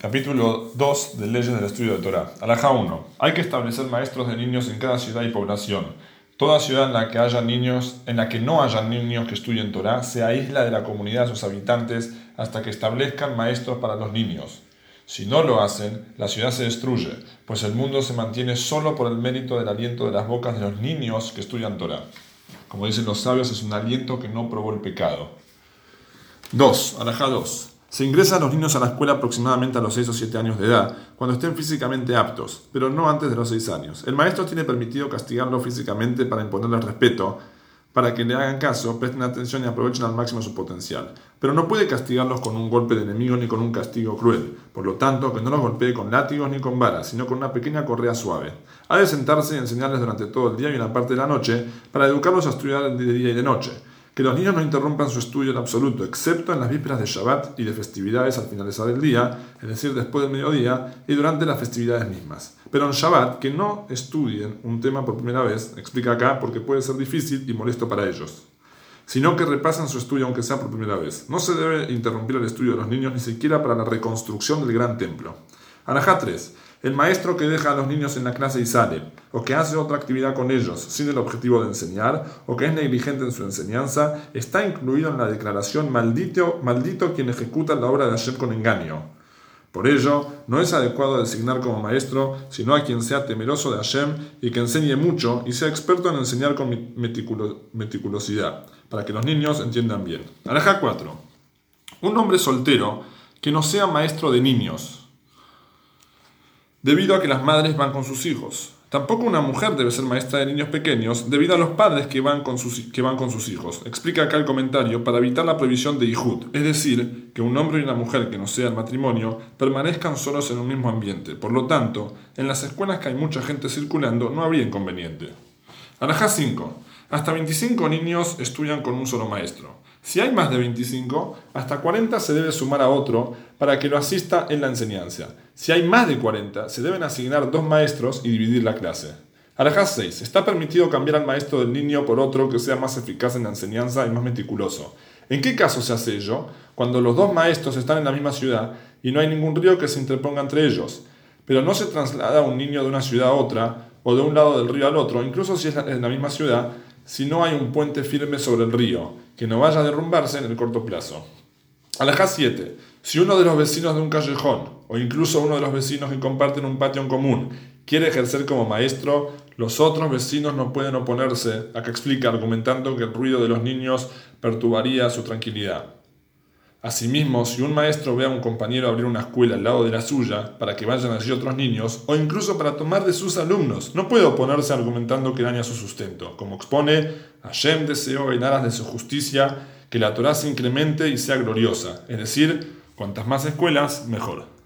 Capítulo 2 de Leyes del Estudio de Torah. Alajá 1. Hay que establecer maestros de niños en cada ciudad y población. Toda ciudad en la que haya niños, en la que no haya niños que estudien Torah, se aísla de la comunidad de sus habitantes hasta que establezcan maestros para los niños. Si no lo hacen, la ciudad se destruye, pues el mundo se mantiene solo por el mérito del aliento de las bocas de los niños que estudian Torah. Como dicen los sabios, es un aliento que no probó el pecado. 2. Alajá 2. Se ingresa a los niños a la escuela aproximadamente a los 6 o 7 años de edad, cuando estén físicamente aptos, pero no antes de los 6 años. El maestro tiene permitido castigarlo físicamente para imponerle respeto, para que le hagan caso, presten atención y aprovechen al máximo su potencial. Pero no puede castigarlos con un golpe de enemigo ni con un castigo cruel. Por lo tanto, que no los golpee con látigos ni con varas, sino con una pequeña correa suave. Ha de sentarse y enseñarles durante todo el día y una parte de la noche para educarlos a estudiar de día y de noche que los niños no interrumpan su estudio en absoluto, excepto en las vísperas de Shabbat y de festividades al finalizar el día, es decir, después del mediodía y durante las festividades mismas. Pero en Shabbat, que no estudien un tema por primera vez, explica acá porque puede ser difícil y molesto para ellos, sino que repasen su estudio aunque sea por primera vez. No se debe interrumpir el estudio de los niños ni siquiera para la reconstrucción del gran templo. Anajá 3. El maestro que deja a los niños en la clase y sale, o que hace otra actividad con ellos sin el objetivo de enseñar, o que es negligente en su enseñanza, está incluido en la declaración maldito, maldito quien ejecuta la obra de Hashem con engaño. Por ello, no es adecuado designar como maestro, sino a quien sea temeroso de Hashem y que enseñe mucho y sea experto en enseñar con meticulosidad, para que los niños entiendan bien. Aleja 4. Un hombre soltero que no sea maestro de niños, debido a que las madres van con sus hijos. Tampoco una mujer debe ser maestra de niños pequeños debido a los padres que van con sus, que van con sus hijos. Explica acá el comentario para evitar la prohibición de Ihud, es decir, que un hombre y una mujer que no sea el matrimonio permanezcan solos en un mismo ambiente. Por lo tanto, en las escuelas que hay mucha gente circulando no habría inconveniente. Arajá 5. Hasta 25 niños estudian con un solo maestro. Si hay más de 25, hasta 40 se debe sumar a otro para que lo asista en la enseñanza. Si hay más de 40, se deben asignar dos maestros y dividir la clase. Alajá 6. Está permitido cambiar al maestro del niño por otro que sea más eficaz en la enseñanza y más meticuloso. ¿En qué caso se hace ello? Cuando los dos maestros están en la misma ciudad y no hay ningún río que se interponga entre ellos. Pero no se traslada un niño de una ciudad a otra o de un lado del río al otro, incluso si es en la misma ciudad, si no hay un puente firme sobre el río, que no vaya a derrumbarse en el corto plazo. Alajá 7. Si uno de los vecinos de un callejón, o incluso uno de los vecinos que comparten un patio en común, quiere ejercer como maestro, los otros vecinos no pueden oponerse, acá explica argumentando que el ruido de los niños perturbaría su tranquilidad. Asimismo, si un maestro ve a un compañero abrir una escuela al lado de la suya para que vayan allí otros niños, o incluso para tomar de sus alumnos, no puede oponerse argumentando que daña su sustento. Como expone, Hashem deseó en aras de su justicia que la Torah se incremente y sea gloriosa, es decir, cuantas más escuelas, mejor.